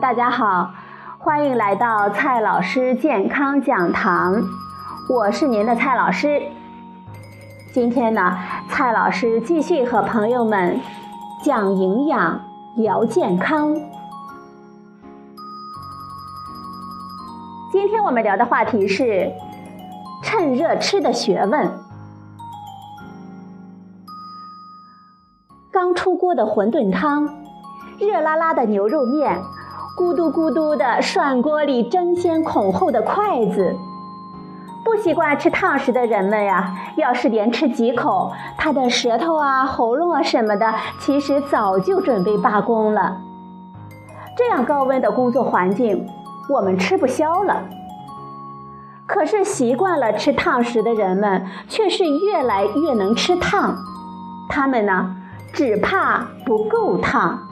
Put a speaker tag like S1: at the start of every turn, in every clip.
S1: 大家好，欢迎来到蔡老师健康讲堂，我是您的蔡老师。今天呢，蔡老师继续和朋友们讲营养、聊健康。今天我们聊的话题是趁热吃的学问。刚出锅的馄饨汤，热辣辣的牛肉面，咕嘟咕嘟的涮锅里争先恐后的筷子。不习惯吃烫食的人们呀，要是连吃几口，他的舌头啊、喉咙啊什么的，其实早就准备罢工了。这样高温的工作环境，我们吃不消了。可是习惯了吃烫食的人们，却是越来越能吃烫。他们呢，只怕不够烫，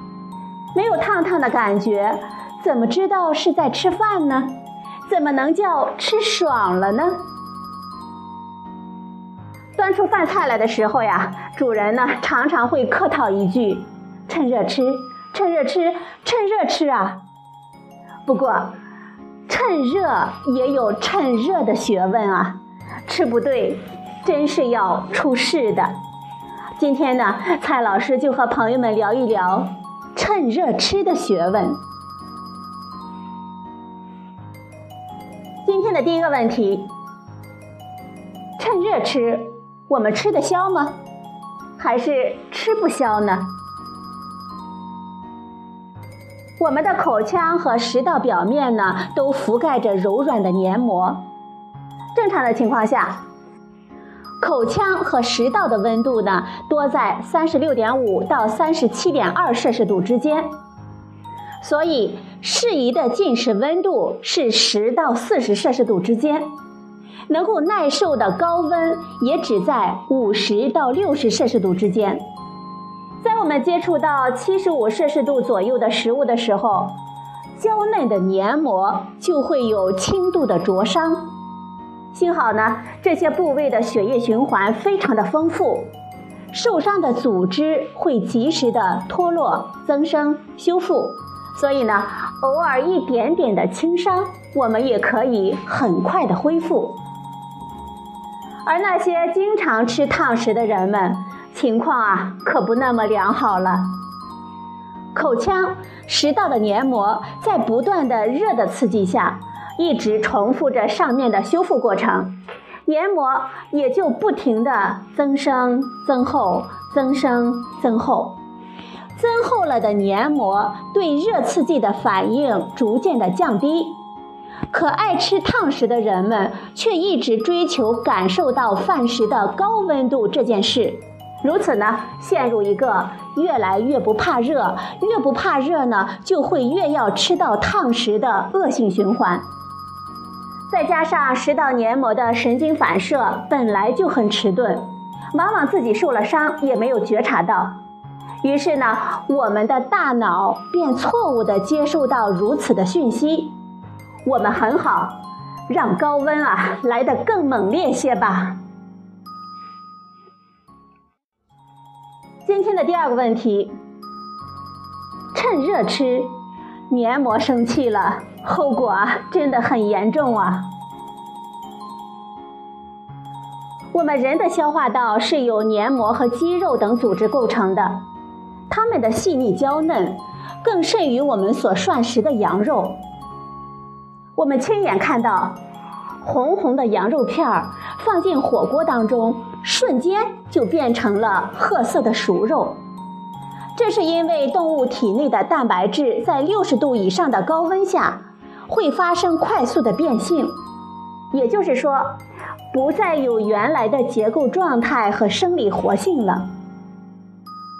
S1: 没有烫烫的感觉，怎么知道是在吃饭呢？怎么能叫吃爽了呢？端出饭菜来的时候呀，主人呢常常会客套一句：“趁热吃，趁热吃，趁热吃啊！”不过，趁热也有趁热的学问啊，吃不对，真是要出事的。今天呢，蔡老师就和朋友们聊一聊趁热吃的学问。今天的第一个问题：趁热吃，我们吃得消吗？还是吃不消呢？我们的口腔和食道表面呢，都覆盖着柔软的黏膜。正常的情况下，口腔和食道的温度呢，多在三十六点五到三十七点二摄氏度之间。所以，适宜的进食温度是十到四十摄氏度之间，能够耐受的高温也只在五十到六十摄氏度之间。在我们接触到七十五摄氏度左右的食物的时候，娇嫩的黏膜就会有轻度的灼伤。幸好呢，这些部位的血液循环非常的丰富，受伤的组织会及时的脱落、增生、修复。所以呢，偶尔一点点的轻伤，我们也可以很快的恢复。而那些经常吃烫食的人们，情况啊可不那么良好了。口腔、食道的黏膜在不断的热的刺激下，一直重复着上面的修复过程，黏膜也就不停的增生、增厚、增生、增厚。增厚了的黏膜对热刺激的反应逐渐的降低，可爱吃烫食的人们却一直追求感受到饭食的高温度这件事，如此呢，陷入一个越来越不怕热，越不怕热呢，就会越要吃到烫食的恶性循环。再加上食道黏膜的神经反射本来就很迟钝，往往自己受了伤也没有觉察到。于是呢，我们的大脑便错误地接受到如此的讯息。我们很好，让高温啊来得更猛烈些吧。今天的第二个问题：趁热吃，黏膜生气了，后果真的很严重啊。我们人的消化道是由黏膜和肌肉等组织构成的。它们的细腻娇嫩，更甚于我们所涮食的羊肉。我们亲眼看到，红红的羊肉片儿放进火锅当中，瞬间就变成了褐色的熟肉。这是因为动物体内的蛋白质在六十度以上的高温下，会发生快速的变性，也就是说，不再有原来的结构状态和生理活性了。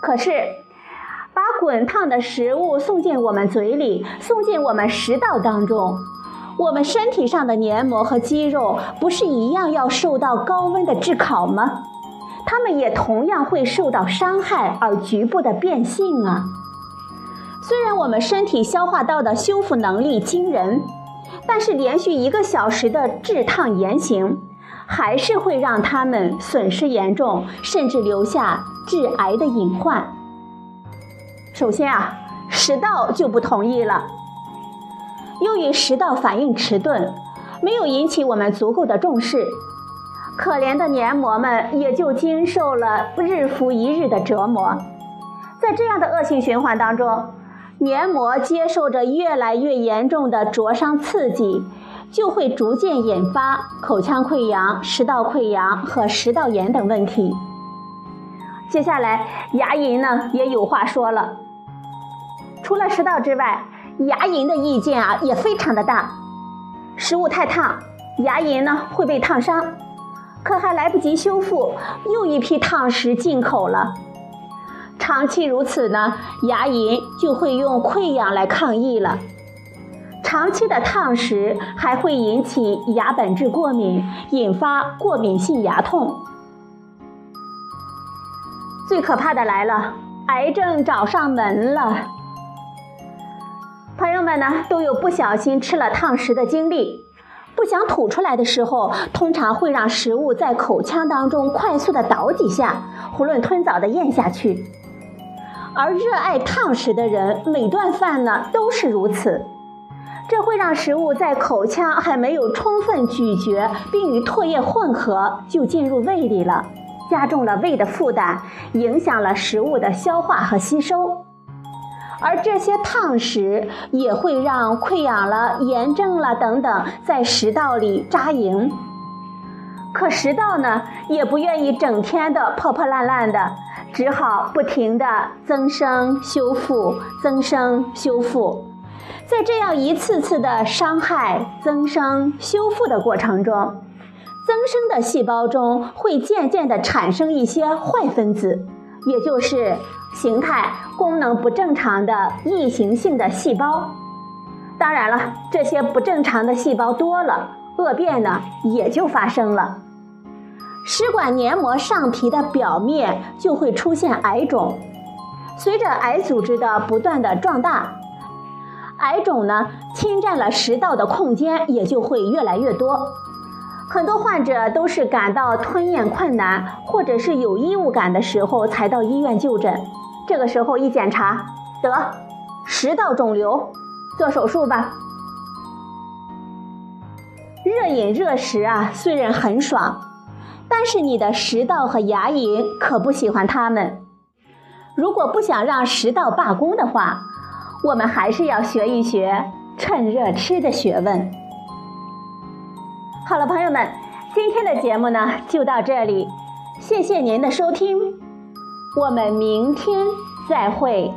S1: 可是，把滚烫的食物送进我们嘴里，送进我们食道当中，我们身体上的黏膜和肌肉不是一样要受到高温的炙烤吗？它们也同样会受到伤害而局部的变性啊。虽然我们身体消化道的修复能力惊人，但是连续一个小时的炙烫言行，还是会让它们损失严重，甚至留下致癌的隐患。首先啊，食道就不同意了。由于食道反应迟钝，没有引起我们足够的重视，可怜的黏膜们也就经受了日复一日的折磨。在这样的恶性循环当中，黏膜接受着越来越严重的灼伤刺激，就会逐渐引发口腔溃疡、食道溃疡和食道炎等问题。接下来，牙龈呢也有话说了。除了食道之外，牙龈的意见啊也非常的大。食物太烫，牙龈呢会被烫伤，可还来不及修复，又一批烫食进口了。长期如此呢，牙龈就会用溃疡来抗议了。长期的烫食还会引起牙本质过敏，引发过敏性牙痛。最可怕的来了，癌症找上门了。朋友们呢都有不小心吃了烫食的经历，不想吐出来的时候，通常会让食物在口腔当中快速的倒几下，囫囵吞枣的咽下去。而热爱烫食的人，每顿饭呢都是如此，这会让食物在口腔还没有充分咀嚼并与唾液混合就进入胃里了。加重了胃的负担，影响了食物的消化和吸收，而这些烫食也会让溃疡了、炎症了等等在食道里扎营。可食道呢，也不愿意整天的破破烂烂的，只好不停的增生修复、增生修复。在这样一次次的伤害、增生、修复的过程中。增生的细胞中会渐渐地产生一些坏分子，也就是形态、功能不正常的异形性的细胞。当然了，这些不正常的细胞多了，恶变呢也就发生了。食管黏膜上皮的表面就会出现癌肿，随着癌组织的不断的壮大，癌肿呢侵占了食道的空间也就会越来越多。很多患者都是感到吞咽困难或者是有异物感的时候才到医院就诊，这个时候一检查，得食道肿瘤，做手术吧。热饮热食啊，虽然很爽，但是你的食道和牙龈可不喜欢它们。如果不想让食道罢工的话，我们还是要学一学趁热吃的学问。好了，朋友们，今天的节目呢就到这里，谢谢您的收听，我们明天再会。